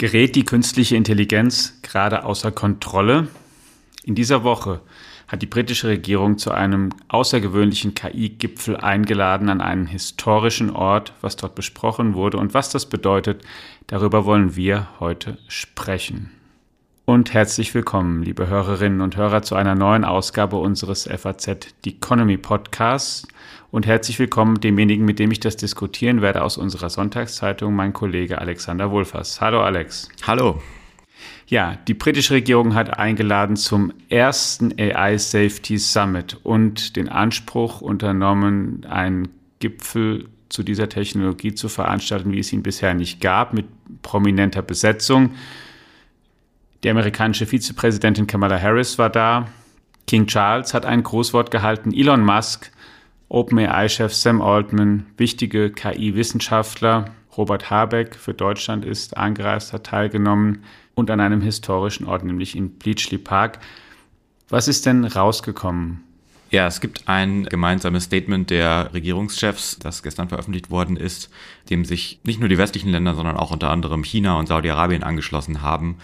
Gerät die künstliche Intelligenz gerade außer Kontrolle? In dieser Woche hat die britische Regierung zu einem außergewöhnlichen KI-Gipfel eingeladen an einen historischen Ort, was dort besprochen wurde und was das bedeutet, darüber wollen wir heute sprechen. Und herzlich willkommen, liebe Hörerinnen und Hörer, zu einer neuen Ausgabe unseres FAZ The Economy Podcasts und herzlich willkommen demjenigen, mit dem ich das diskutieren werde aus unserer Sonntagszeitung, mein Kollege Alexander Wohlfass. Hallo Alex. Hallo. Ja, die britische Regierung hat eingeladen zum ersten AI Safety Summit und den Anspruch unternommen, einen Gipfel zu dieser Technologie zu veranstalten, wie es ihn bisher nicht gab, mit prominenter Besetzung. Die amerikanische Vizepräsidentin Kamala Harris war da. King Charles hat ein Großwort gehalten. Elon Musk OpenAI-Chef Sam Altman, wichtige KI-Wissenschaftler, Robert Habeck für Deutschland ist angereist, hat teilgenommen und an einem historischen Ort, nämlich in Bleachley Park. Was ist denn rausgekommen? Ja, es gibt ein gemeinsames Statement der Regierungschefs, das gestern veröffentlicht worden ist, dem sich nicht nur die westlichen Länder, sondern auch unter anderem China und Saudi-Arabien angeschlossen haben,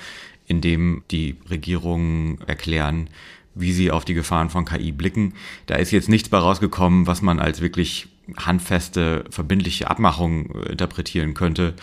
in dem die Regierungen erklären, wie sie auf die Gefahren von KI blicken. Da ist jetzt nichts bei rausgekommen, was man als wirklich handfeste, verbindliche Abmachung äh, interpretieren könnte.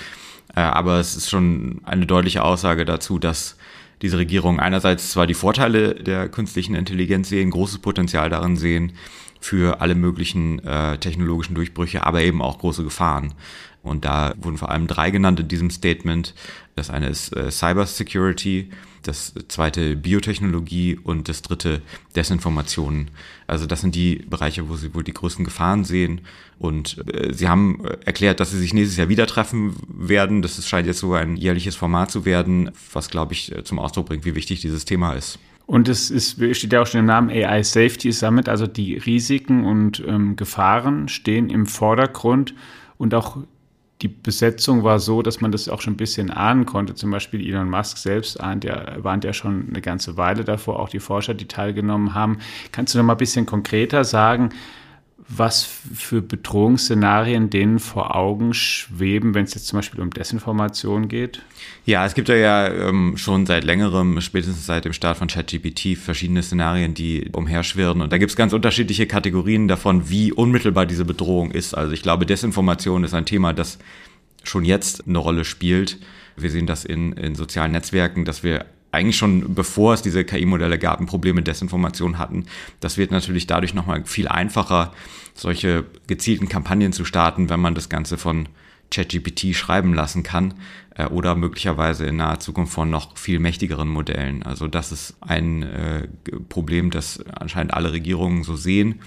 Äh, aber es ist schon eine deutliche Aussage dazu, dass diese Regierung einerseits zwar die Vorteile der künstlichen Intelligenz sehen, großes Potenzial darin sehen für alle möglichen äh, technologischen Durchbrüche, aber eben auch große Gefahren. Und da wurden vor allem drei genannt in diesem Statement. Das eine ist äh, Cyber Security, das zweite Biotechnologie und das dritte Desinformation. Also das sind die Bereiche, wo sie wohl die größten Gefahren sehen. Und äh, sie haben äh, erklärt, dass sie sich nächstes Jahr wieder treffen werden. Das scheint jetzt so ein jährliches Format zu werden, was, glaube ich, äh, zum Ausdruck bringt, wie wichtig dieses Thema ist. Und es ist, steht ja auch schon im Namen AI Safety Summit, also die Risiken und ähm, Gefahren stehen im Vordergrund und auch die Besetzung war so, dass man das auch schon ein bisschen ahnen konnte. Zum Beispiel Elon Musk selbst ahnt ja, warnt ja schon eine ganze Weile davor, auch die Forscher, die teilgenommen haben. Kannst du noch mal ein bisschen konkreter sagen, was für Bedrohungsszenarien denen vor Augen schweben, wenn es jetzt zum Beispiel um Desinformation geht? Ja, es gibt ja, ähm, schon seit längerem, spätestens seit dem Start von ChatGPT, verschiedene Szenarien, die umherschwirren. Und da gibt es ganz unterschiedliche Kategorien davon, wie unmittelbar diese Bedrohung ist. Also ich glaube, Desinformation ist ein Thema, das schon jetzt eine Rolle spielt. Wir sehen das in, in sozialen Netzwerken, dass wir eigentlich schon bevor es diese KI-Modelle gab, ein Problem mit Desinformation hatten. Das wird natürlich dadurch nochmal viel einfacher, solche gezielten Kampagnen zu starten, wenn man das Ganze von ChatGPT schreiben lassen kann äh, oder möglicherweise in naher Zukunft von noch viel mächtigeren Modellen. Also das ist ein äh, Problem, das anscheinend alle Regierungen so sehen.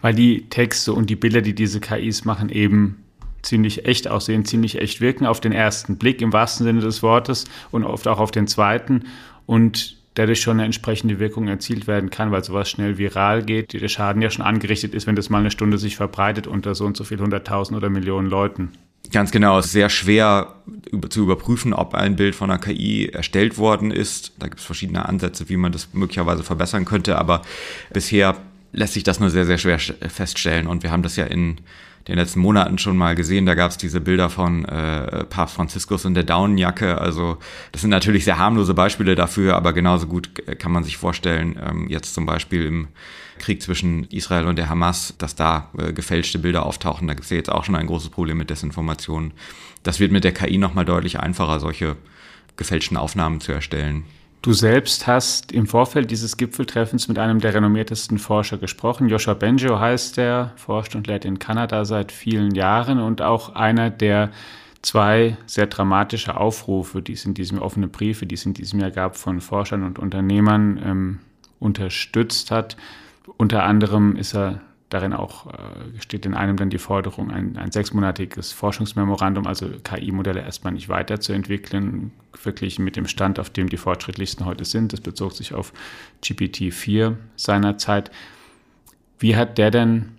Weil die Texte und die Bilder, die diese KIs machen, eben ziemlich echt aussehen, ziemlich echt wirken auf den ersten Blick im wahrsten Sinne des Wortes und oft auch auf den zweiten und dadurch schon eine entsprechende Wirkung erzielt werden kann, weil sowas schnell viral geht, der Schaden ja schon angerichtet ist, wenn das mal eine Stunde sich verbreitet unter so und so viel hunderttausend oder Millionen Leuten. Ganz genau, es ist sehr schwer zu überprüfen, ob ein Bild von einer KI erstellt worden ist. Da gibt es verschiedene Ansätze, wie man das möglicherweise verbessern könnte, aber bisher lässt sich das nur sehr, sehr schwer feststellen. Und wir haben das ja in den letzten Monaten schon mal gesehen. Da gab es diese Bilder von äh, Papst Franziskus und der Daunenjacke. Also das sind natürlich sehr harmlose Beispiele dafür, aber genauso gut kann man sich vorstellen, ähm, jetzt zum Beispiel im Krieg zwischen Israel und der Hamas, dass da äh, gefälschte Bilder auftauchen. Da gibt es ja jetzt auch schon ein großes Problem mit Desinformation. Das wird mit der KI nochmal deutlich einfacher, solche gefälschten Aufnahmen zu erstellen. Du selbst hast im Vorfeld dieses Gipfeltreffens mit einem der renommiertesten Forscher gesprochen. Joshua Benjo heißt der, forscht und lehrt in Kanada seit vielen Jahren und auch einer der zwei sehr dramatische Aufrufe, die es in diesem offenen Briefe, die es in diesem Jahr gab, von Forschern und Unternehmern ähm, unterstützt hat. Unter anderem ist er Darin auch äh, steht in einem dann die Forderung, ein, ein sechsmonatiges Forschungsmemorandum, also KI-Modelle erstmal nicht weiterzuentwickeln, verglichen mit dem Stand, auf dem die fortschrittlichsten heute sind. Das bezog sich auf GPT-4 seinerzeit. Wie hat der denn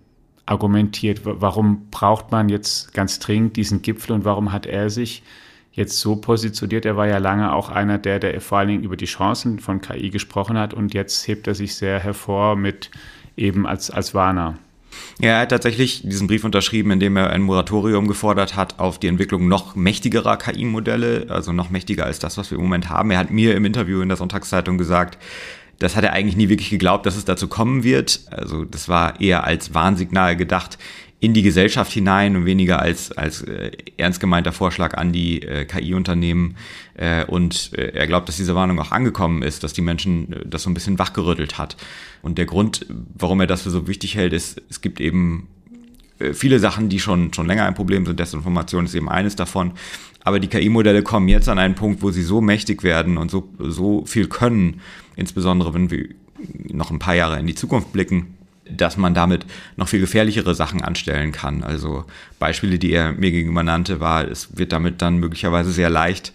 argumentiert? Warum braucht man jetzt ganz dringend diesen Gipfel und warum hat er sich jetzt so positioniert? Er war ja lange auch einer der, der vor allen Dingen über die Chancen von KI gesprochen hat und jetzt hebt er sich sehr hervor mit eben als, als Warner. Ja, er hat tatsächlich diesen Brief unterschrieben, in dem er ein Moratorium gefordert hat auf die Entwicklung noch mächtigerer KI-Modelle, also noch mächtiger als das, was wir im Moment haben. Er hat mir im Interview in der Sonntagszeitung gesagt, das hat er eigentlich nie wirklich geglaubt, dass es dazu kommen wird. Also das war eher als Warnsignal gedacht in die Gesellschaft hinein und weniger als, als äh, ernst gemeinter Vorschlag an die äh, KI-Unternehmen. Äh, und äh, er glaubt, dass diese Warnung auch angekommen ist, dass die Menschen äh, das so ein bisschen wachgerüttelt hat. Und der Grund, warum er das für so wichtig hält, ist, es gibt eben äh, viele Sachen, die schon, schon länger ein Problem sind. Desinformation ist eben eines davon. Aber die KI-Modelle kommen jetzt an einen Punkt, wo sie so mächtig werden und so, so viel können, insbesondere wenn wir noch ein paar Jahre in die Zukunft blicken, dass man damit noch viel gefährlichere Sachen anstellen kann. Also Beispiele, die er mir gegenüber nannte, war, es wird damit dann möglicherweise sehr leicht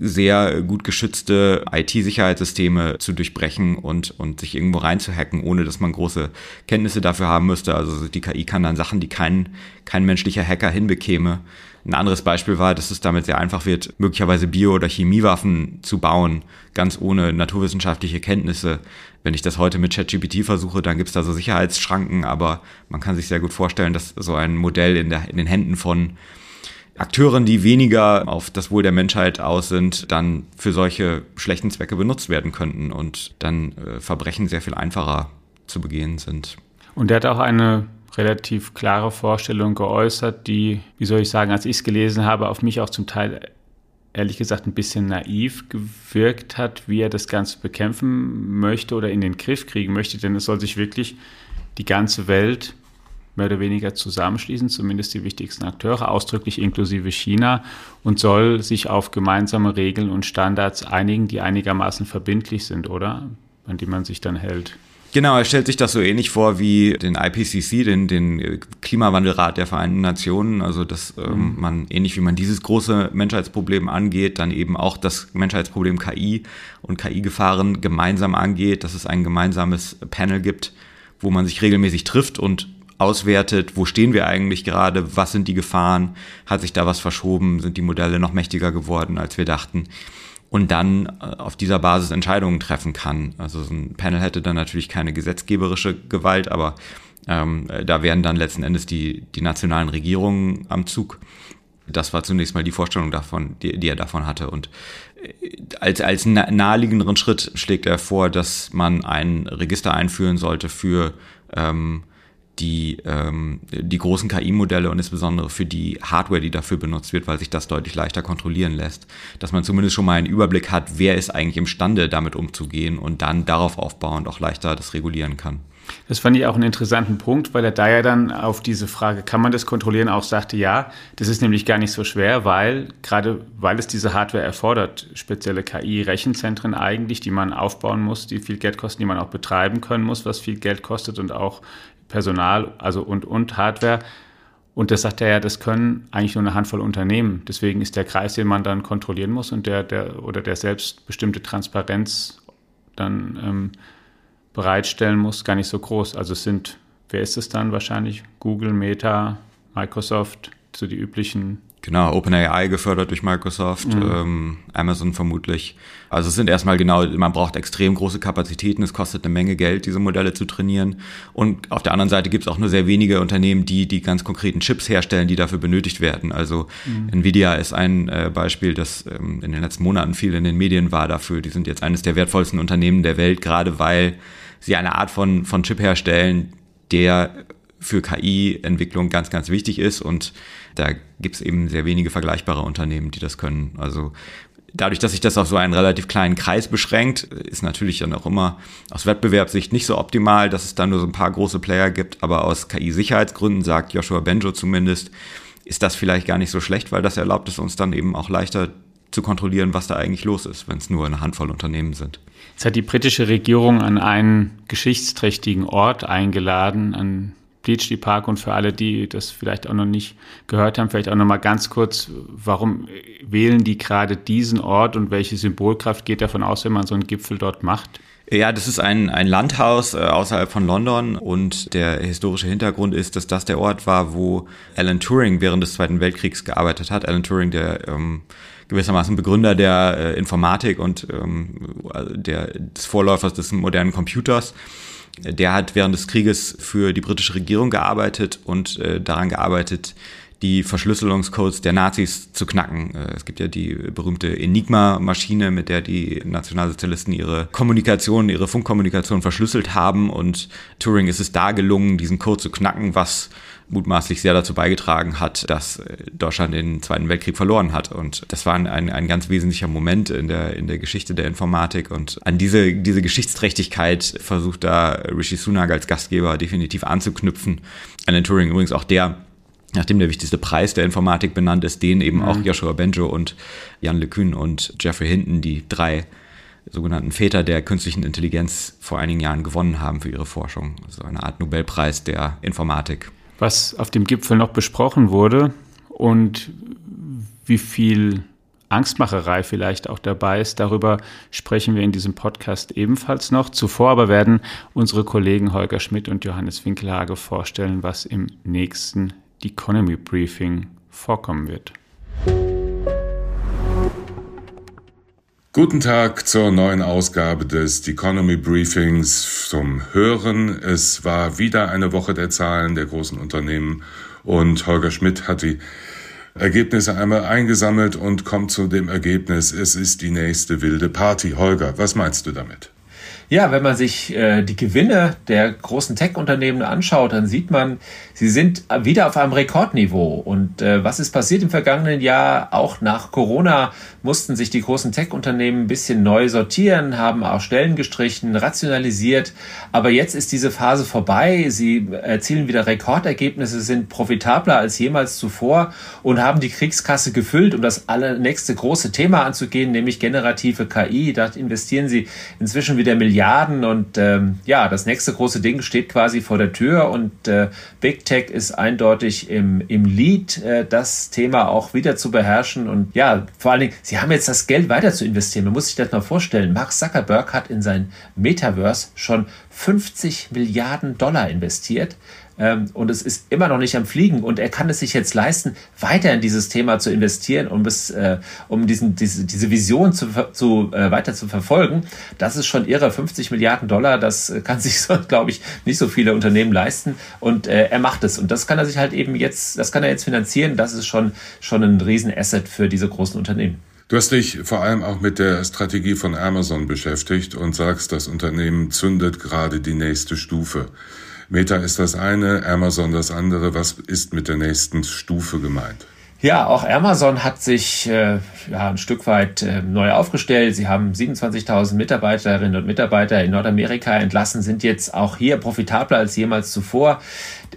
sehr gut geschützte IT-Sicherheitssysteme zu durchbrechen und, und sich irgendwo reinzuhacken, ohne dass man große Kenntnisse dafür haben müsste. Also die KI kann dann Sachen, die kein, kein menschlicher Hacker hinbekäme, ein anderes Beispiel war, dass es damit sehr einfach wird, möglicherweise Bio- oder Chemiewaffen zu bauen, ganz ohne naturwissenschaftliche Kenntnisse. Wenn ich das heute mit ChatGPT versuche, dann gibt es da so Sicherheitsschranken, aber man kann sich sehr gut vorstellen, dass so ein Modell in, der, in den Händen von Akteuren, die weniger auf das Wohl der Menschheit aus sind, dann für solche schlechten Zwecke benutzt werden könnten und dann äh, Verbrechen sehr viel einfacher zu begehen sind. Und er hat auch eine relativ klare Vorstellung geäußert, die, wie soll ich sagen, als ich es gelesen habe, auf mich auch zum Teil ehrlich gesagt ein bisschen naiv gewirkt hat, wie er das Ganze bekämpfen möchte oder in den Griff kriegen möchte, denn es soll sich wirklich die ganze Welt mehr oder weniger zusammenschließen, zumindest die wichtigsten Akteure, ausdrücklich inklusive China, und soll sich auf gemeinsame Regeln und Standards einigen, die einigermaßen verbindlich sind, oder? An die man sich dann hält. Genau, er stellt sich das so ähnlich vor wie den IPCC, den, den Klimawandelrat der Vereinten Nationen. Also, dass ähm, mhm. man ähnlich wie man dieses große Menschheitsproblem angeht, dann eben auch das Menschheitsproblem KI und KI-Gefahren gemeinsam angeht, dass es ein gemeinsames Panel gibt, wo man sich regelmäßig trifft und auswertet, wo stehen wir eigentlich gerade, was sind die Gefahren, hat sich da was verschoben, sind die Modelle noch mächtiger geworden, als wir dachten und dann äh, auf dieser Basis Entscheidungen treffen kann. Also so ein Panel hätte dann natürlich keine gesetzgeberische Gewalt, aber ähm, da wären dann letzten Endes die, die nationalen Regierungen am Zug. Das war zunächst mal die Vorstellung davon, die, die er davon hatte. Und äh, als, als naheliegenderen Schritt schlägt er vor, dass man ein Register einführen sollte für ähm, die, ähm, die großen KI-Modelle und insbesondere für die Hardware, die dafür benutzt wird, weil sich das deutlich leichter kontrollieren lässt. Dass man zumindest schon mal einen Überblick hat, wer ist eigentlich imstande, damit umzugehen und dann darauf aufbauend auch leichter das regulieren kann. Das fand ich auch einen interessanten Punkt, weil er da ja dann auf diese Frage, kann man das kontrollieren, auch sagte, ja, das ist nämlich gar nicht so schwer, weil gerade weil es diese Hardware erfordert, spezielle KI-Rechenzentren eigentlich, die man aufbauen muss, die viel Geld kosten, die man auch betreiben können muss, was viel Geld kostet und auch Personal, also und, und Hardware. Und das sagt er ja, das können eigentlich nur eine Handvoll Unternehmen. Deswegen ist der Kreis, den man dann kontrollieren muss und der, der oder der selbstbestimmte Transparenz dann ähm, bereitstellen muss, gar nicht so groß. Also es sind, wer ist es dann wahrscheinlich? Google, Meta, Microsoft, so die üblichen Genau, OpenAI gefördert durch Microsoft, mhm. ähm, Amazon vermutlich. Also es sind erstmal genau, man braucht extrem große Kapazitäten, es kostet eine Menge Geld, diese Modelle zu trainieren. Und auf der anderen Seite gibt es auch nur sehr wenige Unternehmen, die die ganz konkreten Chips herstellen, die dafür benötigt werden. Also mhm. Nvidia ist ein äh, Beispiel, das ähm, in den letzten Monaten viel in den Medien war dafür. Die sind jetzt eines der wertvollsten Unternehmen der Welt, gerade weil sie eine Art von, von Chip herstellen, der für KI-Entwicklung ganz, ganz wichtig ist und da gibt es eben sehr wenige vergleichbare Unternehmen, die das können. Also dadurch, dass sich das auf so einen relativ kleinen Kreis beschränkt, ist natürlich dann auch immer aus Wettbewerbssicht nicht so optimal, dass es da nur so ein paar große Player gibt, aber aus KI-Sicherheitsgründen, sagt Joshua Benjo zumindest, ist das vielleicht gar nicht so schlecht, weil das erlaubt es uns dann eben auch leichter zu kontrollieren, was da eigentlich los ist, wenn es nur eine Handvoll Unternehmen sind. Jetzt hat die britische Regierung an einen geschichtsträchtigen Ort eingeladen, an Bleachley Park und für alle, die das vielleicht auch noch nicht gehört haben, vielleicht auch noch mal ganz kurz, warum wählen die gerade diesen Ort und welche Symbolkraft geht davon aus, wenn man so einen Gipfel dort macht? Ja, das ist ein, ein Landhaus äh, außerhalb von London und der historische Hintergrund ist, dass das der Ort war, wo Alan Turing während des Zweiten Weltkriegs gearbeitet hat. Alan Turing, der ähm, gewissermaßen Begründer der äh, Informatik und ähm, der, des Vorläufers des modernen Computers Der hat während des Krieges für die britische Regierung gearbeitet und äh, daran gearbeitet, die Verschlüsselungscodes der Nazis zu knacken. Äh, es gibt ja die berühmte Enigma-Maschine, mit der die Nationalsozialisten ihre Kommunikation, ihre Funkkommunikation verschlüsselt haben und Turing ist es da gelungen, diesen Code zu knacken, was mutmaßlich sehr dazu beigetragen hat, dass äh, Deutschland den Zweiten Weltkrieg verloren hat. Und das war ein, ein ganz wesentlicher Moment in der, in der Geschichte der Informatik. Und an diese, diese Geschichtsträchtigkeit versucht da Rishi Sunak als Gastgeber definitiv anzuknüpfen. Alan Turing übrigens auch der, nachdem der wichtigste Preis der Informatik benannt ist, den eben mhm. auch Joshua Benjo und Jan LeCun und Jeffrey Hinton, die drei sogenannten Väter der künstlichen Intelligenz vor einigen Jahren gewonnen haben für ihre Forschung. Also eine Art Nobelpreis der Informatik was auf dem Gipfel noch besprochen wurde und wie viel Angstmacherei vielleicht auch dabei ist. Darüber sprechen wir in diesem Podcast ebenfalls noch. Zuvor aber werden unsere Kollegen Holger Schmidt und Johannes Winkelhage vorstellen, was im nächsten Economy Briefing vorkommen wird. Guten Tag zur neuen Ausgabe des Economy Briefings zum Hören. Es war wieder eine Woche der Zahlen der großen Unternehmen und Holger Schmidt hat die Ergebnisse einmal eingesammelt und kommt zu dem Ergebnis, es ist die nächste wilde Party. Holger, was meinst du damit? Ja, wenn man sich äh, die Gewinne der großen Tech-Unternehmen anschaut, dann sieht man, sie sind wieder auf einem Rekordniveau. Und äh, was ist passiert im vergangenen Jahr? Auch nach Corona mussten sich die großen Tech-Unternehmen ein bisschen neu sortieren, haben auch Stellen gestrichen, rationalisiert. Aber jetzt ist diese Phase vorbei. Sie erzielen wieder Rekordergebnisse, sind profitabler als jemals zuvor und haben die Kriegskasse gefüllt, um das allernächste große Thema anzugehen, nämlich generative KI. Da investieren sie inzwischen wieder Milliarden Milliarden und ähm, ja, das nächste große Ding steht quasi vor der Tür und äh, Big Tech ist eindeutig im, im Lead, äh, das Thema auch wieder zu beherrschen und ja, vor allen Dingen, sie haben jetzt das Geld weiter zu investieren. Man muss sich das mal vorstellen. Mark Zuckerberg hat in sein Metaverse schon 50 Milliarden Dollar investiert. Ähm, und es ist immer noch nicht am Fliegen und er kann es sich jetzt leisten, weiter in dieses Thema zu investieren, um es, äh, um diesen, diese, diese Vision zu, zu äh, weiter zu verfolgen. Das ist schon irre. 50 Milliarden Dollar, das kann sich, so, glaube ich, nicht so viele Unternehmen leisten und äh, er macht es und das kann er sich halt eben jetzt, das kann er jetzt finanzieren. Das ist schon, schon ein Riesenasset für diese großen Unternehmen. Du hast dich vor allem auch mit der Strategie von Amazon beschäftigt und sagst, das Unternehmen zündet gerade die nächste Stufe. Meta ist das eine, Amazon das andere. Was ist mit der nächsten Stufe gemeint? Ja, auch Amazon hat sich äh, ja, ein Stück weit äh, neu aufgestellt. Sie haben 27.000 Mitarbeiterinnen und Mitarbeiter in Nordamerika entlassen, sind jetzt auch hier profitabler als jemals zuvor.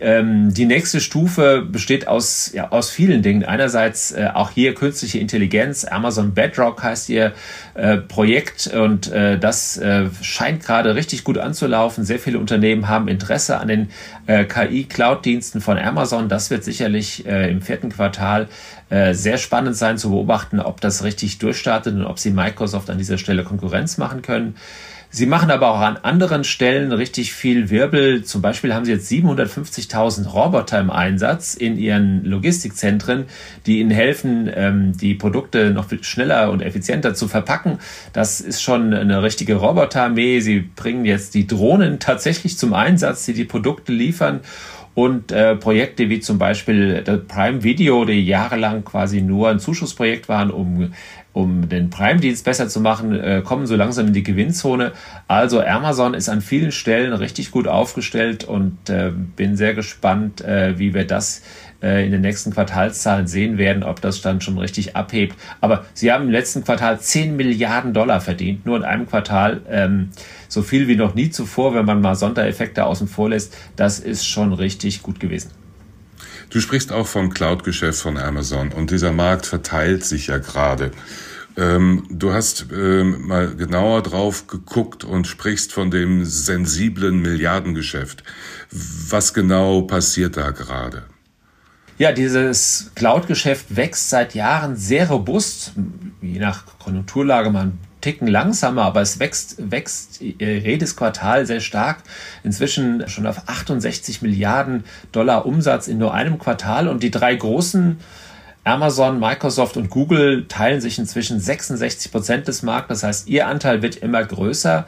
Ähm, die nächste Stufe besteht aus, ja, aus vielen Dingen. Einerseits äh, auch hier künstliche Intelligenz. Amazon Bedrock heißt ihr äh, Projekt und äh, das äh, scheint gerade richtig gut anzulaufen. Sehr viele Unternehmen haben Interesse an den äh, KI-Cloud-Diensten von Amazon. Das wird sicherlich äh, im vierten Quartal sehr spannend sein zu beobachten, ob das richtig durchstartet und ob sie Microsoft an dieser Stelle Konkurrenz machen können. Sie machen aber auch an anderen Stellen richtig viel Wirbel. Zum Beispiel haben Sie jetzt 750.000 Roboter im Einsatz in Ihren Logistikzentren, die Ihnen helfen, ähm, die Produkte noch schneller und effizienter zu verpacken. Das ist schon eine richtige Roboterarmee. Sie bringen jetzt die Drohnen tatsächlich zum Einsatz, die die Produkte liefern und äh, Projekte wie zum Beispiel Prime Video, die jahrelang quasi nur ein Zuschussprojekt waren, um um den Prime-Dienst besser zu machen, äh, kommen so langsam in die Gewinnzone. Also Amazon ist an vielen Stellen richtig gut aufgestellt und äh, bin sehr gespannt, äh, wie wir das äh, in den nächsten Quartalszahlen sehen werden, ob das dann schon richtig abhebt. Aber sie haben im letzten Quartal 10 Milliarden Dollar verdient, nur in einem Quartal. Ähm, so viel wie noch nie zuvor, wenn man mal Sondereffekte außen vor lässt. Das ist schon richtig gut gewesen. Du sprichst auch vom Cloud-Geschäft von Amazon und dieser Markt verteilt sich ja gerade. Ähm, du hast ähm, mal genauer drauf geguckt und sprichst von dem sensiblen Milliardengeschäft. Was genau passiert da gerade? Ja, dieses Cloud-Geschäft wächst seit Jahren sehr robust, je nach Konjunkturlage mal ein Ticken langsamer, aber es wächst, wächst äh, jedes Quartal sehr stark. Inzwischen schon auf 68 Milliarden Dollar Umsatz in nur einem Quartal und die drei großen Amazon, Microsoft und Google teilen sich inzwischen 66 Prozent des Marktes. Das heißt, ihr Anteil wird immer größer.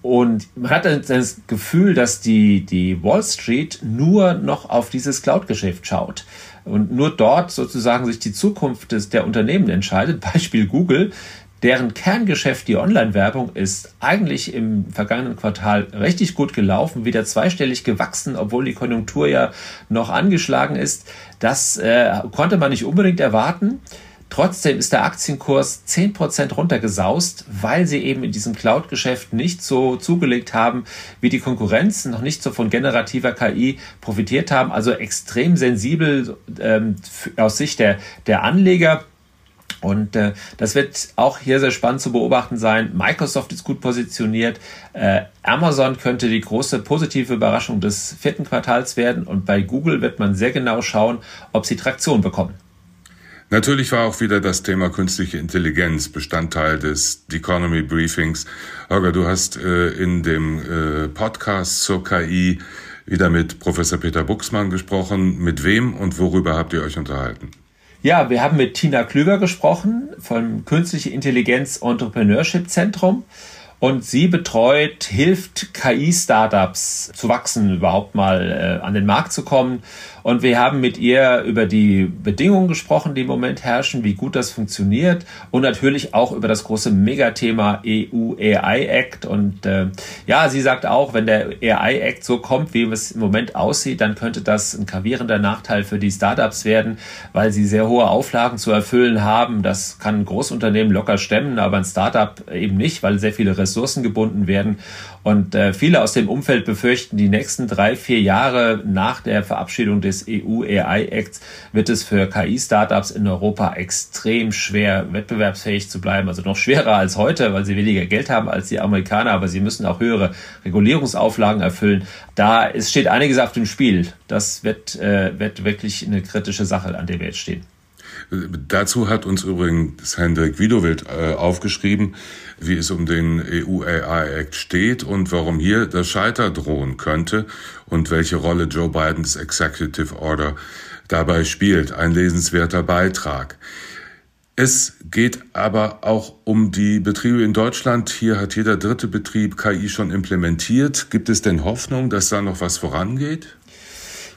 Und man hat das Gefühl, dass die, die Wall Street nur noch auf dieses Cloud-Geschäft schaut und nur dort sozusagen sich die Zukunft des, der Unternehmen entscheidet. Beispiel Google, deren Kerngeschäft, die Online-Werbung, ist eigentlich im vergangenen Quartal richtig gut gelaufen, wieder zweistellig gewachsen, obwohl die Konjunktur ja noch angeschlagen ist. Das äh, konnte man nicht unbedingt erwarten. Trotzdem ist der Aktienkurs 10% runtergesaust, weil sie eben in diesem Cloud-Geschäft nicht so zugelegt haben wie die Konkurrenz, noch nicht so von generativer KI profitiert haben, also extrem sensibel ähm, aus Sicht der, der Anleger. Und äh, das wird auch hier sehr spannend zu beobachten sein. Microsoft ist gut positioniert. Äh, Amazon könnte die große positive Überraschung des vierten Quartals werden. Und bei Google wird man sehr genau schauen, ob sie Traktion bekommen. Natürlich war auch wieder das Thema künstliche Intelligenz Bestandteil des Economy Briefings. Holger, du hast äh, in dem äh, Podcast zur KI wieder mit Professor Peter Buxmann gesprochen. Mit wem und worüber habt ihr euch unterhalten? Ja, wir haben mit Tina Klüger gesprochen vom Künstliche Intelligenz Entrepreneurship Zentrum. Und sie betreut, hilft KI-Startups zu wachsen, überhaupt mal äh, an den Markt zu kommen. Und wir haben mit ihr über die Bedingungen gesprochen, die im Moment herrschen, wie gut das funktioniert und natürlich auch über das große Megathema EU AI Act. Und äh, ja, sie sagt auch, wenn der AI Act so kommt, wie es im Moment aussieht, dann könnte das ein gravierender Nachteil für die Startups werden, weil sie sehr hohe Auflagen zu erfüllen haben. Das kann ein Großunternehmen locker stemmen, aber ein Startup eben nicht, weil sehr viele Ressourcen gebunden werden. Und äh, viele aus dem Umfeld befürchten, die nächsten drei, vier Jahre nach der Verabschiedung des EU AI Acts wird es für KI-Startups in Europa extrem schwer, wettbewerbsfähig zu bleiben. Also noch schwerer als heute, weil sie weniger Geld haben als die Amerikaner, aber sie müssen auch höhere Regulierungsauflagen erfüllen. Da es steht einiges auf dem Spiel. Das wird, äh, wird wirklich eine kritische Sache, an der wir jetzt stehen. Dazu hat uns übrigens Hendrik Widowild äh, aufgeschrieben, wie es um den EU-AI-Act steht und warum hier das Scheiter drohen könnte und welche Rolle Joe Bidens Executive Order dabei spielt. Ein lesenswerter Beitrag. Es geht aber auch um die Betriebe in Deutschland. Hier hat jeder dritte Betrieb KI schon implementiert. Gibt es denn Hoffnung, dass da noch was vorangeht?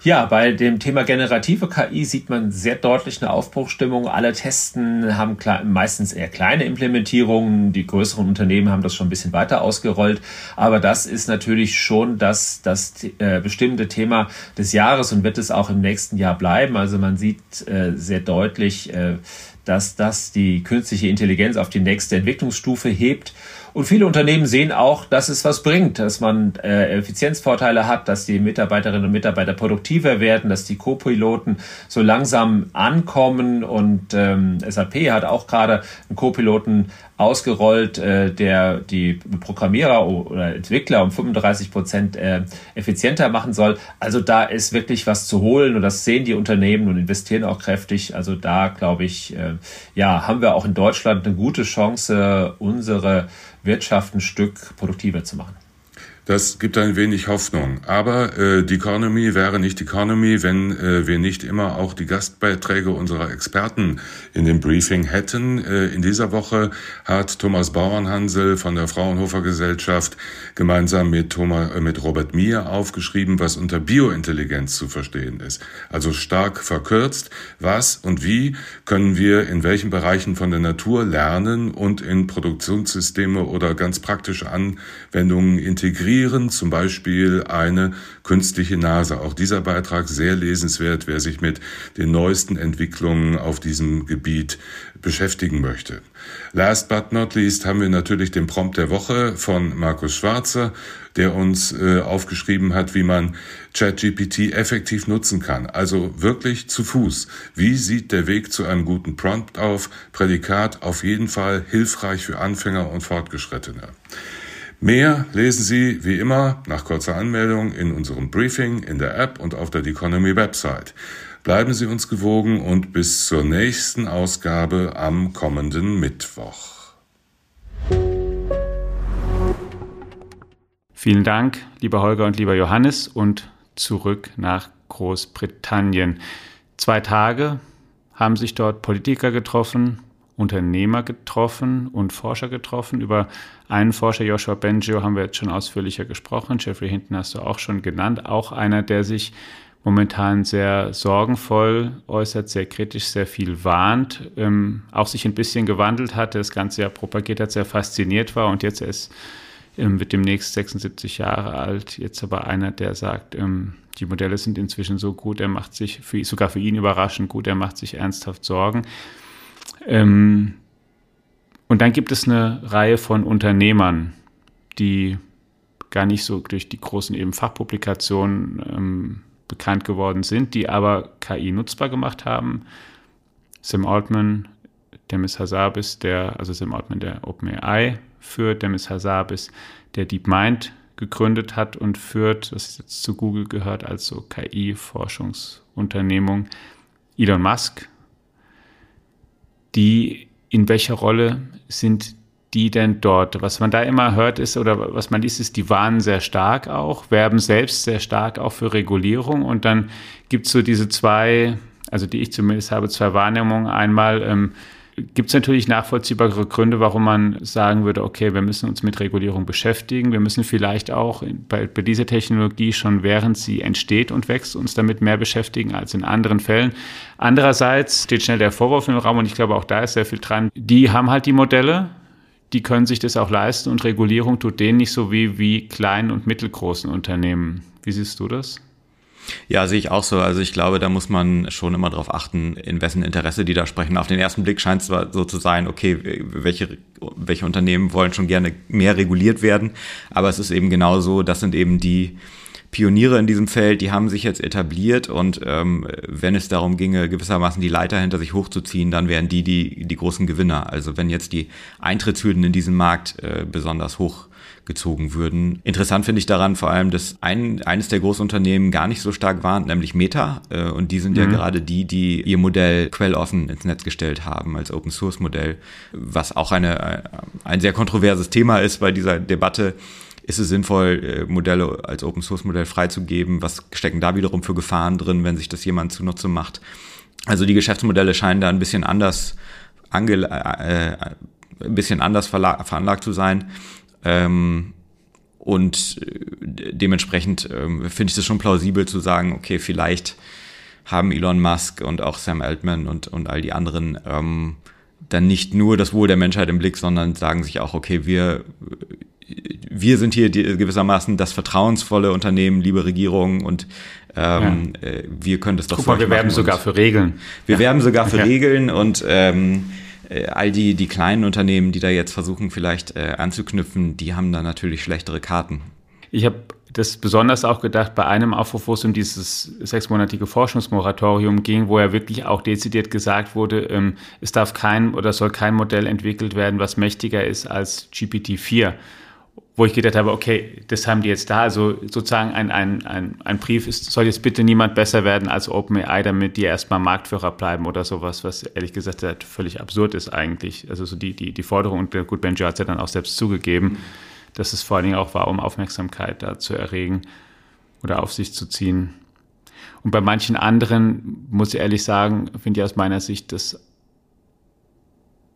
Ja, bei dem Thema generative KI sieht man sehr deutlich eine Aufbruchstimmung. Alle Testen haben meistens eher kleine Implementierungen. Die größeren Unternehmen haben das schon ein bisschen weiter ausgerollt. Aber das ist natürlich schon das, das äh, bestimmte Thema des Jahres und wird es auch im nächsten Jahr bleiben. Also man sieht äh, sehr deutlich, äh, dass das die künstliche Intelligenz auf die nächste Entwicklungsstufe hebt. Und viele Unternehmen sehen auch, dass es was bringt, dass man äh, Effizienzvorteile hat, dass die Mitarbeiterinnen und Mitarbeiter produktiver werden, dass die Co-Piloten so langsam ankommen. Und ähm, SAP hat auch gerade einen Co-Piloten ausgerollt, äh, der die Programmierer oder Entwickler um 35 Prozent äh, effizienter machen soll. Also da ist wirklich was zu holen und das sehen die Unternehmen und investieren auch kräftig. Also da glaube ich, äh, ja, haben wir auch in Deutschland eine gute Chance, unsere Wirtschaft ein Stück produktiver zu machen. Das gibt ein wenig Hoffnung. Aber äh, die Economy wäre nicht Economy, wenn äh, wir nicht immer auch die Gastbeiträge unserer Experten in dem Briefing hätten. Äh, in dieser Woche hat Thomas Bauernhansel von der Fraunhofer Gesellschaft gemeinsam mit, Thomas, äh, mit Robert Mier aufgeschrieben, was unter Biointelligenz zu verstehen ist. Also stark verkürzt, was und wie können wir in welchen Bereichen von der Natur lernen und in Produktionssysteme oder ganz praktische Anwendungen integrieren integrieren, zum Beispiel eine künstliche Nase. Auch dieser Beitrag sehr lesenswert, wer sich mit den neuesten Entwicklungen auf diesem Gebiet beschäftigen möchte. Last but not least haben wir natürlich den Prompt der Woche von Markus Schwarzer, der uns äh, aufgeschrieben hat, wie man ChatGPT effektiv nutzen kann. Also wirklich zu Fuß. Wie sieht der Weg zu einem guten Prompt auf? Prädikat auf jeden Fall hilfreich für Anfänger und Fortgeschrittene. Mehr lesen Sie wie immer nach kurzer Anmeldung in unserem Briefing, in der App und auf der Economy Website. Bleiben Sie uns gewogen und bis zur nächsten Ausgabe am kommenden Mittwoch. Vielen Dank, lieber Holger und lieber Johannes, und zurück nach Großbritannien. Zwei Tage haben sich dort Politiker getroffen Unternehmer getroffen und Forscher getroffen. Über einen Forscher, Joshua Bengio, haben wir jetzt schon ausführlicher gesprochen. Jeffrey Hinton hast du auch schon genannt. Auch einer, der sich momentan sehr sorgenvoll äußert, sehr kritisch, sehr viel warnt, ähm, auch sich ein bisschen gewandelt hat, das Ganze ja propagiert hat, sehr fasziniert war und jetzt ist ähm, wird demnächst 76 Jahre alt, jetzt aber einer, der sagt, ähm, die Modelle sind inzwischen so gut, er macht sich für, sogar für ihn überraschend gut, er macht sich ernsthaft Sorgen. Ähm, und dann gibt es eine Reihe von Unternehmern, die gar nicht so durch die großen eben Fachpublikationen ähm, bekannt geworden sind, die aber KI nutzbar gemacht haben. Sam Altman, Demis Hassabis, der, also Sam Altman, der OpenAI führt, Demis Hassabis, der DeepMind gegründet hat und führt, das jetzt zu Google gehört als so KI-Forschungsunternehmung, Elon Musk, die in welcher Rolle sind die denn dort? Was man da immer hört ist, oder was man liest, ist, die warnen sehr stark auch, werben selbst sehr stark auch für Regulierung und dann gibt es so diese zwei, also die ich zumindest habe, zwei Wahrnehmungen. Einmal, ähm, gibt es natürlich nachvollziehbare Gründe, warum man sagen würde, okay, wir müssen uns mit Regulierung beschäftigen. Wir müssen vielleicht auch bei, bei, dieser Technologie schon während sie entsteht und wächst, uns damit mehr beschäftigen als in anderen Fällen. Andererseits steht schnell der Vorwurf im Raum und ich glaube, auch da ist sehr viel dran. Die haben halt die Modelle, die können sich das auch leisten und Regulierung tut denen nicht so wie, wie kleinen und mittelgroßen Unternehmen. Wie siehst du das? Ja, sehe ich auch so. Also ich glaube, da muss man schon immer darauf achten, in wessen Interesse die da sprechen. Auf den ersten Blick scheint es zwar so zu sein, okay, welche, welche Unternehmen wollen schon gerne mehr reguliert werden, aber es ist eben genau so, das sind eben die Pioniere in diesem Feld, die haben sich jetzt etabliert und ähm, wenn es darum ginge, gewissermaßen die Leiter hinter sich hochzuziehen, dann wären die die, die großen Gewinner. Also wenn jetzt die Eintrittshürden in diesen Markt äh, besonders hoch gezogen würden. Interessant finde ich daran vor allem, dass ein, eines der Großunternehmen gar nicht so stark warnt, nämlich Meta. Äh, und die sind mhm. ja gerade die, die ihr Modell quelloffen ins Netz gestellt haben als Open Source Modell, was auch eine, ein sehr kontroverses Thema ist bei dieser Debatte. Ist es sinnvoll, äh, Modelle als Open Source Modell freizugeben? Was stecken da wiederum für Gefahren drin, wenn sich das jemand zunutze macht? Also die Geschäftsmodelle scheinen da ein bisschen anders ange, äh, ein bisschen anders veranlagt zu sein. Ähm, und äh, dementsprechend ähm, finde ich es schon plausibel zu sagen, okay, vielleicht haben Elon Musk und auch Sam Altman und, und all die anderen ähm, dann nicht nur das Wohl der Menschheit im Blick, sondern sagen sich auch, okay, wir, wir sind hier die, gewissermaßen das vertrauensvolle Unternehmen, liebe Regierung und ähm, ja. äh, wir können das doch Guck mal, wir werben sogar für Regeln. Wir ja. werben sogar für ja. Regeln und ähm, äh, all die, die kleinen Unternehmen, die da jetzt versuchen vielleicht äh, anzuknüpfen, die haben da natürlich schlechtere Karten. Ich habe das besonders auch gedacht bei einem Aufruf, wo es um dieses sechsmonatige Forschungsmoratorium ging, wo ja wirklich auch dezidiert gesagt wurde, ähm, es darf kein oder soll kein Modell entwickelt werden, was mächtiger ist als GPT-4 wo ich gedacht habe, okay, das haben die jetzt da. Also sozusagen ein, ein, ein, ein Brief ist, soll jetzt bitte niemand besser werden als OpenAI, damit die erstmal Marktführer bleiben oder sowas, was ehrlich gesagt völlig absurd ist eigentlich. Also so die, die, die Forderung, und gut, Benjo hat es ja dann auch selbst zugegeben, dass es vor allen Dingen auch war, um Aufmerksamkeit da zu erregen oder auf sich zu ziehen. Und bei manchen anderen, muss ich ehrlich sagen, finde ich aus meiner Sicht das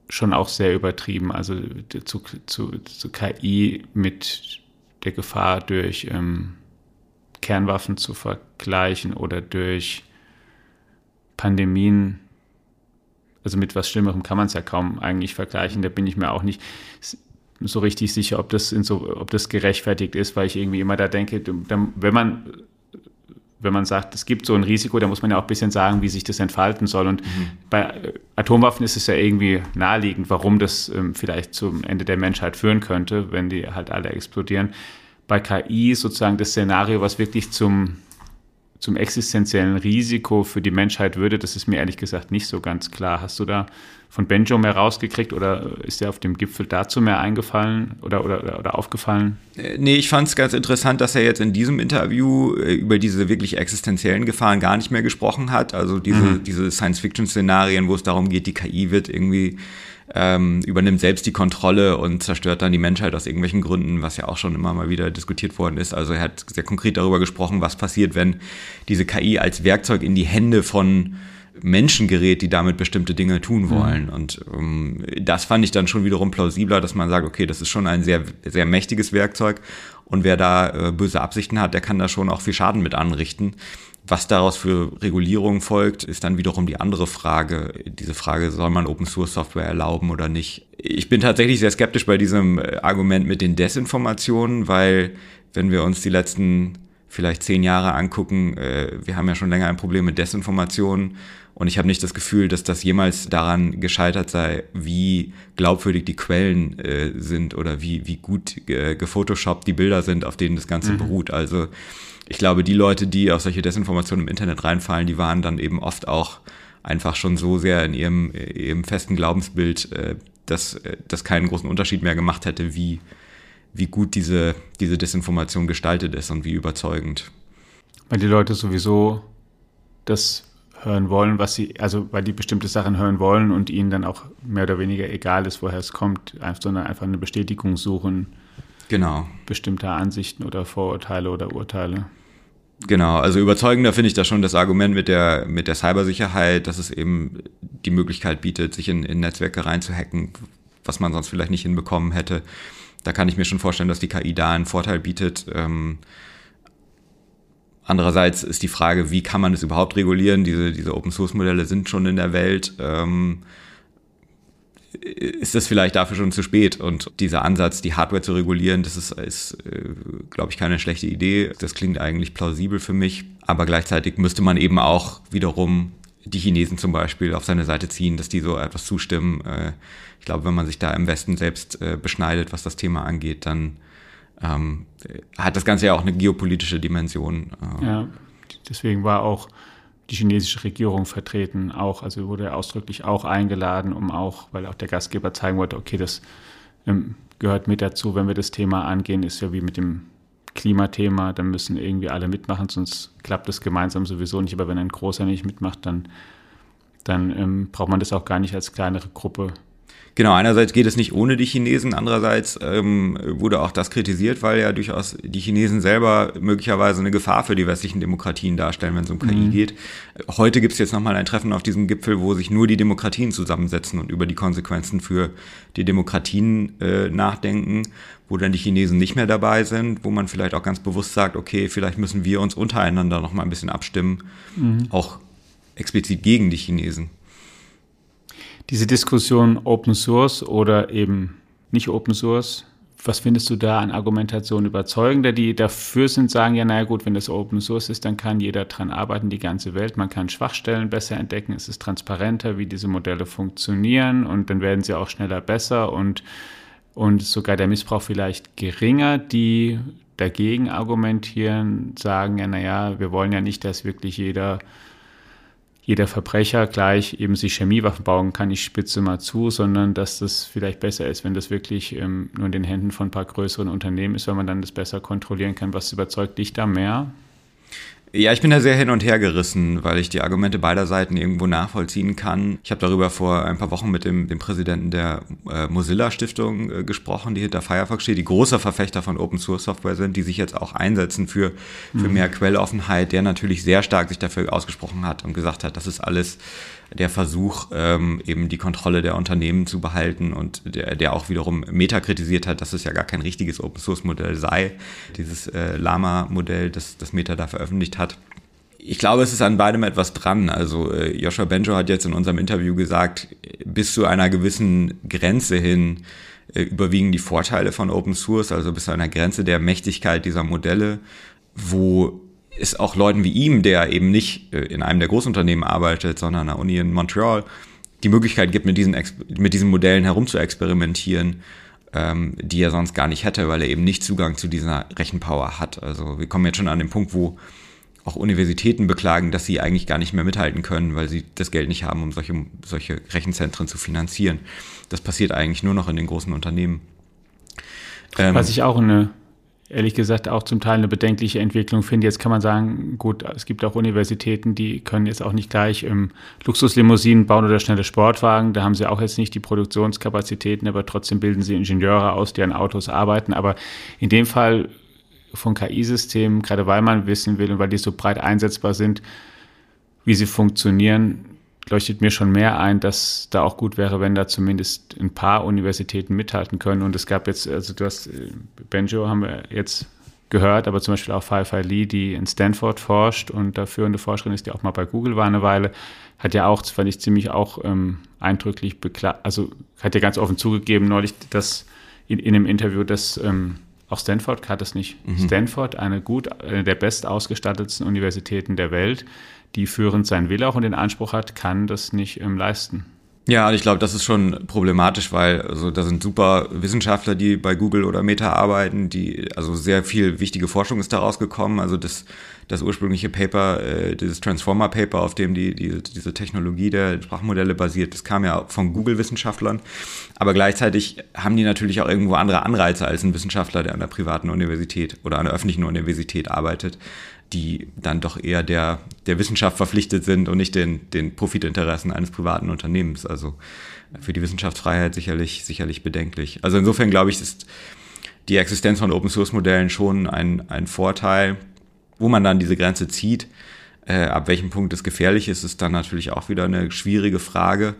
schon auch sehr übertrieben. Also zu, zu, zu KI mit der Gefahr durch ähm, Kernwaffen zu vergleichen oder durch Pandemien. Also mit was Schlimmerem kann man es ja kaum eigentlich vergleichen. Da bin ich mir auch nicht so richtig sicher, ob das, so, ob das gerechtfertigt ist, weil ich irgendwie immer da denke, wenn man wenn man sagt, es gibt so ein Risiko, dann muss man ja auch ein bisschen sagen, wie sich das entfalten soll. Und mhm. bei Atomwaffen ist es ja irgendwie naheliegend, warum das ähm, vielleicht zum Ende der Menschheit führen könnte, wenn die halt alle explodieren. Bei KI sozusagen das Szenario, was wirklich zum zum existenziellen Risiko für die Menschheit würde, das ist mir ehrlich gesagt nicht so ganz klar. Hast du da von Benjo mehr rausgekriegt oder ist dir auf dem Gipfel dazu mehr eingefallen oder, oder, oder aufgefallen? Äh, nee, ich fand es ganz interessant, dass er jetzt in diesem Interview äh, über diese wirklich existenziellen Gefahren gar nicht mehr gesprochen hat. Also diese, mhm. diese Science-Fiction-Szenarien, wo es darum geht, die KI wird irgendwie ähm, übernimmt selbst die Kontrolle und zerstört dann die Menschheit aus irgendwelchen Gründen, was ja auch schon immer mal wieder diskutiert worden ist. Also er hat sehr konkret darüber gesprochen, was passiert, wenn diese KI als Werkzeug in die Hände von Menschen gerät, die damit bestimmte Dinge tun mhm. wollen. Mhm. Und ähm, das fand ich dann schon wiederum plausibler, dass man sagt, okay, das ist schon ein sehr, sehr mächtiges Werkzeug und wer da äh, böse Absichten hat, der kann da schon auch viel Schaden mit anrichten. Was daraus für Regulierung folgt, ist dann wiederum die andere Frage. Diese Frage, soll man Open Source Software erlauben oder nicht? Ich bin tatsächlich sehr skeptisch bei diesem äh, Argument mit den Desinformationen, weil wenn wir uns die letzten vielleicht zehn Jahre angucken, äh, wir haben ja schon länger ein Problem mit Desinformationen und ich habe nicht das Gefühl, dass das jemals daran gescheitert sei, wie glaubwürdig die Quellen äh, sind oder wie, wie gut äh, gefotoshoppt die Bilder sind, auf denen das Ganze mhm. beruht. Also ich glaube, die Leute, die auf solche Desinformationen im Internet reinfallen, die waren dann eben oft auch einfach schon so sehr in ihrem, ihrem festen Glaubensbild, äh, dass äh, das keinen großen Unterschied mehr gemacht hätte, wie, wie gut diese, diese Desinformation gestaltet ist und wie überzeugend. Weil die Leute sowieso das hören wollen, was sie, also weil die bestimmte Sachen hören wollen und ihnen dann auch mehr oder weniger egal ist, woher es kommt, sondern einfach eine Bestätigung suchen. Genau. Bestimmter Ansichten oder Vorurteile oder Urteile. Genau, also überzeugender finde ich da schon das Argument mit der, mit der Cybersicherheit, dass es eben die Möglichkeit bietet, sich in, in Netzwerke reinzuhacken, was man sonst vielleicht nicht hinbekommen hätte. Da kann ich mir schon vorstellen, dass die KI da einen Vorteil bietet. Ähm, Andererseits ist die Frage, wie kann man das überhaupt regulieren? Diese, diese Open-Source-Modelle sind schon in der Welt. Ähm, ist das vielleicht dafür schon zu spät? Und dieser Ansatz, die Hardware zu regulieren, das ist, ist äh, glaube ich, keine schlechte Idee. Das klingt eigentlich plausibel für mich. Aber gleichzeitig müsste man eben auch wiederum die Chinesen zum Beispiel auf seine Seite ziehen, dass die so etwas zustimmen. Äh, ich glaube, wenn man sich da im Westen selbst äh, beschneidet, was das Thema angeht, dann ähm, hat das Ganze ja auch eine geopolitische Dimension. Äh. Ja, deswegen war auch die chinesische Regierung vertreten, auch, also wurde ausdrücklich auch eingeladen, um auch, weil auch der Gastgeber zeigen wollte, okay, das ähm, gehört mit dazu, wenn wir das Thema angehen, ist ja wie mit dem Klimathema, dann müssen irgendwie alle mitmachen, sonst klappt das gemeinsam sowieso nicht. Aber wenn ein Großer nicht mitmacht, dann, dann ähm, braucht man das auch gar nicht als kleinere Gruppe Genau, einerseits geht es nicht ohne die Chinesen, andererseits ähm, wurde auch das kritisiert, weil ja durchaus die Chinesen selber möglicherweise eine Gefahr für die westlichen Demokratien darstellen, wenn es um KI mhm. geht. Heute gibt es jetzt nochmal ein Treffen auf diesem Gipfel, wo sich nur die Demokratien zusammensetzen und über die Konsequenzen für die Demokratien äh, nachdenken, wo dann die Chinesen nicht mehr dabei sind, wo man vielleicht auch ganz bewusst sagt, okay, vielleicht müssen wir uns untereinander nochmal ein bisschen abstimmen, mhm. auch explizit gegen die Chinesen diese Diskussion Open Source oder eben nicht Open Source, was findest du da an Argumentation überzeugender? Die dafür sind, sagen ja, naja gut, wenn das Open Source ist, dann kann jeder dran arbeiten, die ganze Welt. Man kann Schwachstellen besser entdecken, es ist transparenter, wie diese Modelle funktionieren und dann werden sie auch schneller besser und, und sogar der Missbrauch vielleicht geringer. Die dagegen argumentieren, sagen ja, naja, wir wollen ja nicht, dass wirklich jeder jeder Verbrecher gleich eben sich Chemiewaffen bauen kann, ich spitze mal zu, sondern dass das vielleicht besser ist, wenn das wirklich ähm, nur in den Händen von ein paar größeren Unternehmen ist, weil man dann das besser kontrollieren kann. Was überzeugt dich da mehr? Ja, ich bin da sehr hin und her gerissen, weil ich die Argumente beider Seiten irgendwo nachvollziehen kann. Ich habe darüber vor ein paar Wochen mit dem, dem Präsidenten der äh, Mozilla Stiftung äh, gesprochen, die hinter Firefox steht, die großer Verfechter von Open Source Software sind, die sich jetzt auch einsetzen für, für mhm. mehr Quelloffenheit, der natürlich sehr stark sich dafür ausgesprochen hat und gesagt hat, das ist alles der Versuch, ähm, eben die Kontrolle der Unternehmen zu behalten und der, der auch wiederum Meta kritisiert hat, dass es ja gar kein richtiges Open Source Modell sei, dieses äh, Lama-Modell, das, das Meta da veröffentlicht hat. Ich glaube, es ist an beidem etwas dran. Also äh, Joshua Benjo hat jetzt in unserem Interview gesagt, bis zu einer gewissen Grenze hin äh, überwiegen die Vorteile von Open Source, also bis zu einer Grenze der Mächtigkeit dieser Modelle, wo es auch Leuten wie ihm, der eben nicht äh, in einem der Großunternehmen arbeitet, sondern an der Uni in Montreal, die Möglichkeit gibt, mit diesen, mit diesen Modellen herumzuexperimentieren, ähm, die er sonst gar nicht hätte, weil er eben nicht Zugang zu dieser Rechenpower hat. Also wir kommen jetzt schon an den Punkt, wo auch Universitäten beklagen, dass sie eigentlich gar nicht mehr mithalten können, weil sie das Geld nicht haben, um solche, solche Rechenzentren zu finanzieren. Das passiert eigentlich nur noch in den großen Unternehmen. Was ich auch eine ehrlich gesagt auch zum Teil eine bedenkliche Entwicklung finde. Jetzt kann man sagen, gut, es gibt auch Universitäten, die können jetzt auch nicht gleich ähm, Luxuslimousinen bauen oder schnelle Sportwagen. Da haben sie auch jetzt nicht die Produktionskapazitäten, aber trotzdem bilden sie Ingenieure aus, die an Autos arbeiten. Aber in dem Fall von KI-Systemen, gerade weil man wissen will und weil die so breit einsetzbar sind, wie sie funktionieren, leuchtet mir schon mehr ein, dass da auch gut wäre, wenn da zumindest ein paar Universitäten mithalten können. Und es gab jetzt, also du hast, äh, Benjo haben wir jetzt gehört, aber zum Beispiel auch Fai Fai Lee, die in Stanford forscht und da führende Forscherin ist, die auch mal bei Google war eine Weile, hat ja auch, das fand ich ziemlich auch ähm, eindrücklich beklagt, also hat ja ganz offen zugegeben neulich, dass in, in einem Interview, dass ähm, auch Stanford hat es nicht. Mhm. Stanford, eine gut, eine der best ausgestattetsten Universitäten der Welt, die führend sein will auch und den Anspruch hat, kann das nicht ähm, leisten. Ja, ich glaube, das ist schon problematisch, weil also da sind super Wissenschaftler, die bei Google oder Meta arbeiten, die also sehr viel wichtige Forschung ist daraus gekommen. Also das, das ursprüngliche Paper, äh, dieses Transformer Paper, auf dem die, die diese Technologie der Sprachmodelle basiert, das kam ja von Google-Wissenschaftlern. Aber gleichzeitig haben die natürlich auch irgendwo andere Anreize als ein Wissenschaftler, der an der privaten Universität oder an der öffentlichen Universität arbeitet die dann doch eher der, der Wissenschaft verpflichtet sind und nicht den, den Profitinteressen eines privaten Unternehmens. Also für die Wissenschaftsfreiheit sicherlich, sicherlich bedenklich. Also insofern glaube ich, ist die Existenz von Open Source Modellen schon ein, ein Vorteil. Wo man dann diese Grenze zieht, äh, ab welchem Punkt es gefährlich ist, ist dann natürlich auch wieder eine schwierige Frage,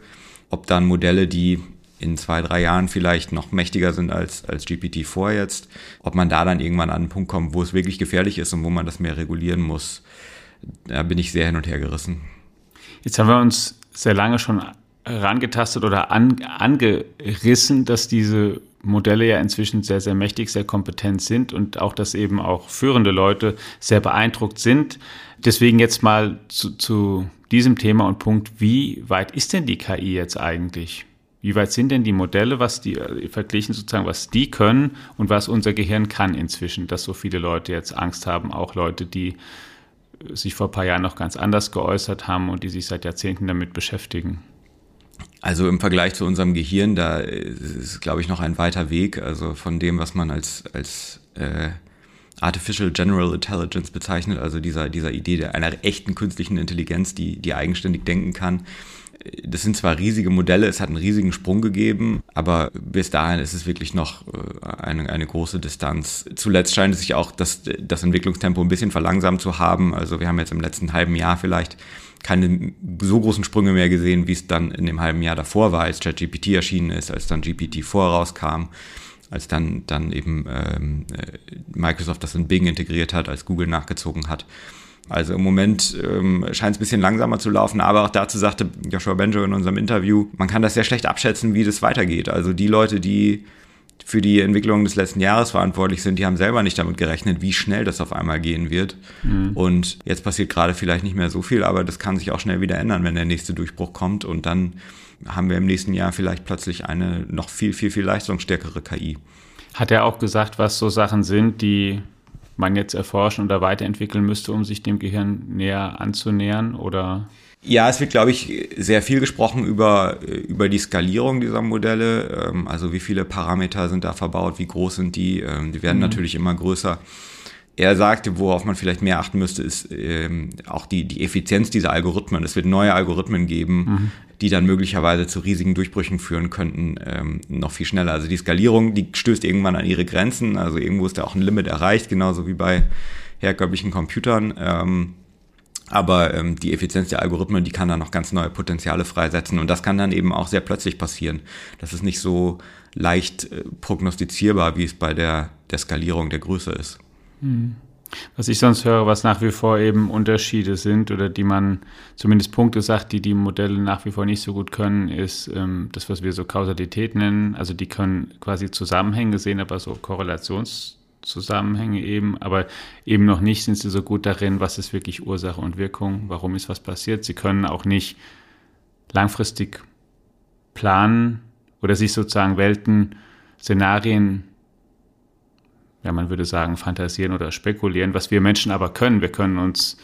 ob dann Modelle, die in zwei, drei Jahren vielleicht noch mächtiger sind als, als GPT-4 jetzt, ob man da dann irgendwann an einen Punkt kommt, wo es wirklich gefährlich ist und wo man das mehr regulieren muss, da bin ich sehr hin und her gerissen. Jetzt haben wir uns sehr lange schon herangetastet oder an, angerissen, dass diese Modelle ja inzwischen sehr, sehr mächtig, sehr kompetent sind und auch, dass eben auch führende Leute sehr beeindruckt sind. Deswegen jetzt mal zu, zu diesem Thema und Punkt, wie weit ist denn die KI jetzt eigentlich? Wie weit sind denn die Modelle, was die äh, verglichen sozusagen, was die können und was unser Gehirn kann inzwischen, dass so viele Leute jetzt Angst haben, auch Leute, die äh, sich vor ein paar Jahren noch ganz anders geäußert haben und die sich seit Jahrzehnten damit beschäftigen? Also im Vergleich zu unserem Gehirn, da ist, glaube ich, noch ein weiter Weg. Also von dem, was man als, als äh, Artificial General Intelligence bezeichnet, also dieser, dieser Idee der, einer echten künstlichen Intelligenz, die, die eigenständig denken kann das sind zwar riesige Modelle, es hat einen riesigen Sprung gegeben, aber bis dahin ist es wirklich noch äh, eine, eine große Distanz. Zuletzt scheint es sich auch das, das Entwicklungstempo ein bisschen verlangsamt zu haben. Also wir haben jetzt im letzten halben Jahr vielleicht keine so großen Sprünge mehr gesehen, wie es dann in dem halben Jahr davor war, als ChatGPT erschienen ist, als dann GPT-4 rauskam, als dann, dann eben ähm, äh, Microsoft das in Bing integriert hat, als Google nachgezogen hat. Also im Moment ähm, scheint es ein bisschen langsamer zu laufen, aber auch dazu sagte Joshua Benjo in unserem Interview, man kann das sehr schlecht abschätzen, wie das weitergeht. Also die Leute, die für die Entwicklung des letzten Jahres verantwortlich sind, die haben selber nicht damit gerechnet, wie schnell das auf einmal gehen wird. Mhm. Und jetzt passiert gerade vielleicht nicht mehr so viel, aber das kann sich auch schnell wieder ändern, wenn der nächste Durchbruch kommt. Und dann haben wir im nächsten Jahr vielleicht plötzlich eine noch viel, viel, viel leistungsstärkere KI. Hat er auch gesagt, was so Sachen sind, die man jetzt erforschen oder weiterentwickeln müsste, um sich dem Gehirn näher anzunähern? Oder? Ja, es wird, glaube ich, sehr viel gesprochen über, über die Skalierung dieser Modelle. Ähm, also wie viele Parameter sind da verbaut, wie groß sind die? Ähm, die werden mhm. natürlich immer größer. Er sagte, worauf man vielleicht mehr achten müsste, ist ähm, auch die, die Effizienz dieser Algorithmen. Es wird neue Algorithmen geben, mhm. die dann möglicherweise zu riesigen Durchbrüchen führen könnten, ähm, noch viel schneller. Also die Skalierung, die stößt irgendwann an ihre Grenzen. Also irgendwo ist da auch ein Limit erreicht, genauso wie bei herkömmlichen Computern. Ähm, aber ähm, die Effizienz der Algorithmen, die kann dann noch ganz neue Potenziale freisetzen. Und das kann dann eben auch sehr plötzlich passieren. Das ist nicht so leicht äh, prognostizierbar, wie es bei der, der Skalierung der Größe ist. Hm. Was ich sonst höre, was nach wie vor eben Unterschiede sind oder die man zumindest Punkte sagt, die die Modelle nach wie vor nicht so gut können, ist ähm, das, was wir so Kausalität nennen. Also die können quasi Zusammenhänge sehen, aber so Korrelationszusammenhänge eben, aber eben noch nicht sind sie so gut darin, was ist wirklich Ursache und Wirkung, warum ist was passiert. Sie können auch nicht langfristig planen oder sich sozusagen Welten, Szenarien ja, man würde sagen, fantasieren oder spekulieren, was wir Menschen aber können. Wir können uns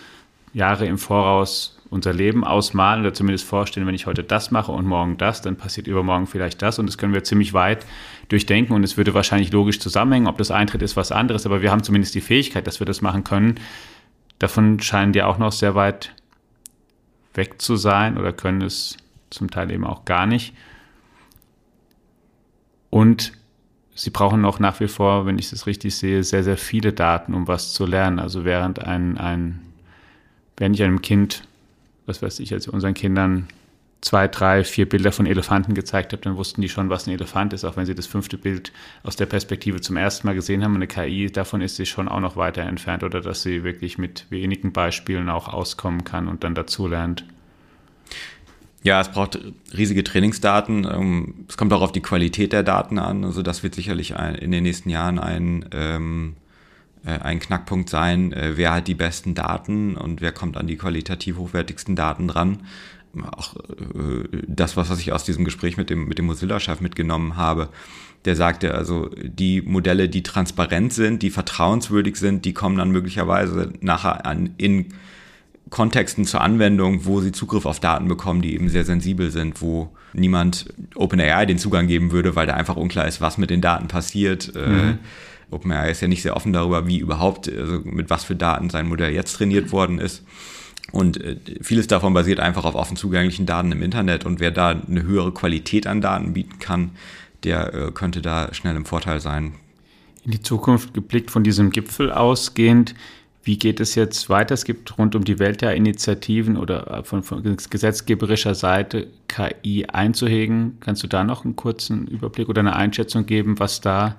Jahre im Voraus unser Leben ausmalen oder zumindest vorstellen, wenn ich heute das mache und morgen das, dann passiert übermorgen vielleicht das und das können wir ziemlich weit durchdenken und es würde wahrscheinlich logisch zusammenhängen. Ob das eintritt, ist was anderes, aber wir haben zumindest die Fähigkeit, dass wir das machen können. Davon scheinen die auch noch sehr weit weg zu sein oder können es zum Teil eben auch gar nicht. Und Sie brauchen auch nach wie vor, wenn ich das richtig sehe, sehr, sehr viele Daten, um was zu lernen. Also während ein, ein während ich einem Kind, was weiß ich, also unseren Kindern zwei, drei, vier Bilder von Elefanten gezeigt habe, dann wussten die schon, was ein Elefant ist, auch wenn sie das fünfte Bild aus der Perspektive zum ersten Mal gesehen haben. Eine KI, davon ist sie schon auch noch weiter entfernt oder dass sie wirklich mit wenigen Beispielen auch auskommen kann und dann dazu lernt. Ja, es braucht riesige Trainingsdaten. Ähm, es kommt auch auf die Qualität der Daten an. Also das wird sicherlich in den nächsten Jahren ein, ähm, äh, ein Knackpunkt sein. Äh, wer hat die besten Daten und wer kommt an die qualitativ hochwertigsten Daten dran? auch äh, das, was, ich aus diesem Gespräch mit dem, mit dem Mozilla-Chef mitgenommen habe, der sagte also, die Modelle, die transparent sind, die vertrauenswürdig sind, die kommen dann möglicherweise nachher an, in Kontexten zur Anwendung, wo sie Zugriff auf Daten bekommen, die eben sehr sensibel sind, wo niemand OpenAI den Zugang geben würde, weil da einfach unklar ist, was mit den Daten passiert. Äh, mhm. OpenAI ist ja nicht sehr offen darüber, wie überhaupt, also mit was für Daten sein Modell jetzt trainiert worden ist. Und äh, vieles davon basiert einfach auf offen zugänglichen Daten im Internet. Und wer da eine höhere Qualität an Daten bieten kann, der äh, könnte da schnell im Vorteil sein. In die Zukunft geblickt von diesem Gipfel ausgehend, wie geht es jetzt weiter? Es gibt rund um die Welt ja Initiativen oder äh, von, von gesetzgeberischer Seite KI einzuhegen. Kannst du da noch einen kurzen Überblick oder eine Einschätzung geben, was da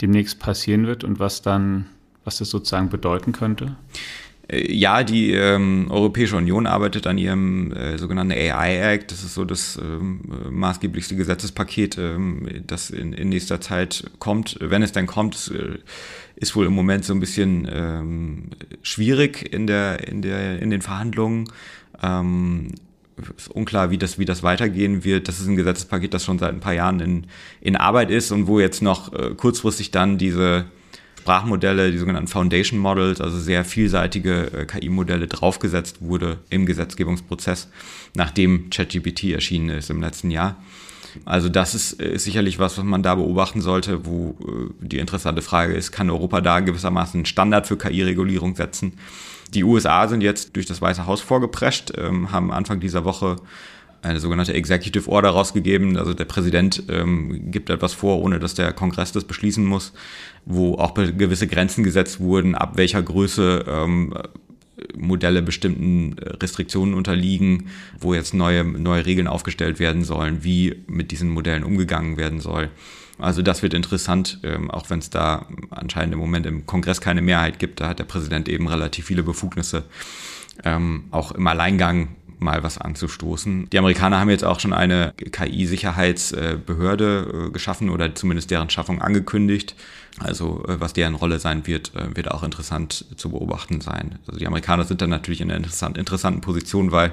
demnächst passieren wird und was dann, was das sozusagen bedeuten könnte? Äh, ja, die ähm, Europäische Union arbeitet an ihrem äh, sogenannten AI Act. Das ist so das ähm, maßgeblichste Gesetzespaket, ähm, das in, in, nächster Zeit kommt. Wenn es denn kommt, äh, ist wohl im Moment so ein bisschen ähm, schwierig in, der, in, der, in den Verhandlungen. Ähm, ist unklar, wie das, wie das weitergehen wird. Das ist ein Gesetzespaket, das schon seit ein paar Jahren in, in Arbeit ist und wo jetzt noch äh, kurzfristig dann diese Sprachmodelle, die sogenannten Foundation Models, also sehr vielseitige äh, KI-Modelle draufgesetzt wurde im Gesetzgebungsprozess, nachdem ChatGPT erschienen ist im letzten Jahr. Also das ist, ist sicherlich was, was man da beobachten sollte, wo äh, die interessante Frage ist, kann Europa da gewissermaßen einen Standard für KI-Regulierung setzen? Die USA sind jetzt durch das Weiße Haus vorgeprescht, ähm, haben Anfang dieser Woche eine sogenannte Executive Order rausgegeben. Also der Präsident ähm, gibt etwas vor, ohne dass der Kongress das beschließen muss, wo auch gewisse Grenzen gesetzt wurden, ab welcher Größe ähm, Modelle bestimmten Restriktionen unterliegen, wo jetzt neue, neue Regeln aufgestellt werden sollen, wie mit diesen Modellen umgegangen werden soll. Also das wird interessant, ähm, auch wenn es da anscheinend im Moment im Kongress keine Mehrheit gibt. Da hat der Präsident eben relativ viele Befugnisse, ähm, auch im Alleingang mal was anzustoßen. Die Amerikaner haben jetzt auch schon eine KI-Sicherheitsbehörde äh, geschaffen oder zumindest deren Schaffung angekündigt. Also äh, was deren Rolle sein wird, äh, wird auch interessant zu beobachten sein. Also die Amerikaner sind dann natürlich in einer interessant, interessanten Position, weil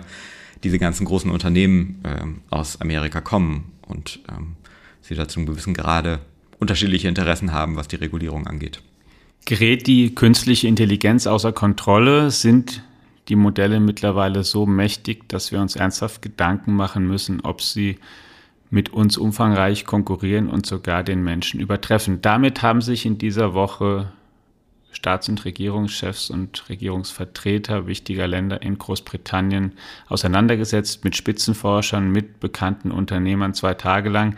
diese ganzen großen Unternehmen ähm, aus Amerika kommen und ähm, sie da zu einem gewissen Grade unterschiedliche Interessen haben, was die Regulierung angeht. Gerät die künstliche Intelligenz außer Kontrolle? Sind die Modelle mittlerweile so mächtig, dass wir uns ernsthaft Gedanken machen müssen, ob sie mit uns umfangreich konkurrieren und sogar den Menschen übertreffen. Damit haben sich in dieser Woche Staats- und Regierungschefs und Regierungsvertreter wichtiger Länder in Großbritannien auseinandergesetzt, mit Spitzenforschern, mit bekannten Unternehmern zwei Tage lang.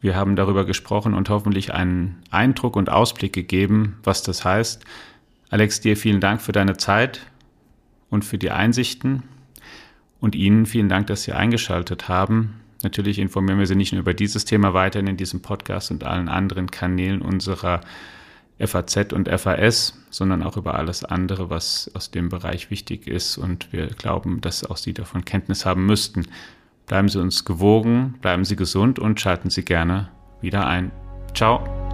Wir haben darüber gesprochen und hoffentlich einen Eindruck und Ausblick gegeben, was das heißt. Alex, dir vielen Dank für deine Zeit und für die Einsichten. Und Ihnen vielen Dank, dass Sie eingeschaltet haben. Natürlich informieren wir Sie nicht nur über dieses Thema weiterhin in diesem Podcast und allen anderen Kanälen unserer FAZ und FAS, sondern auch über alles andere, was aus dem Bereich wichtig ist. Und wir glauben, dass auch Sie davon Kenntnis haben müssten. Bleiben Sie uns gewogen, bleiben Sie gesund und schalten Sie gerne wieder ein. Ciao.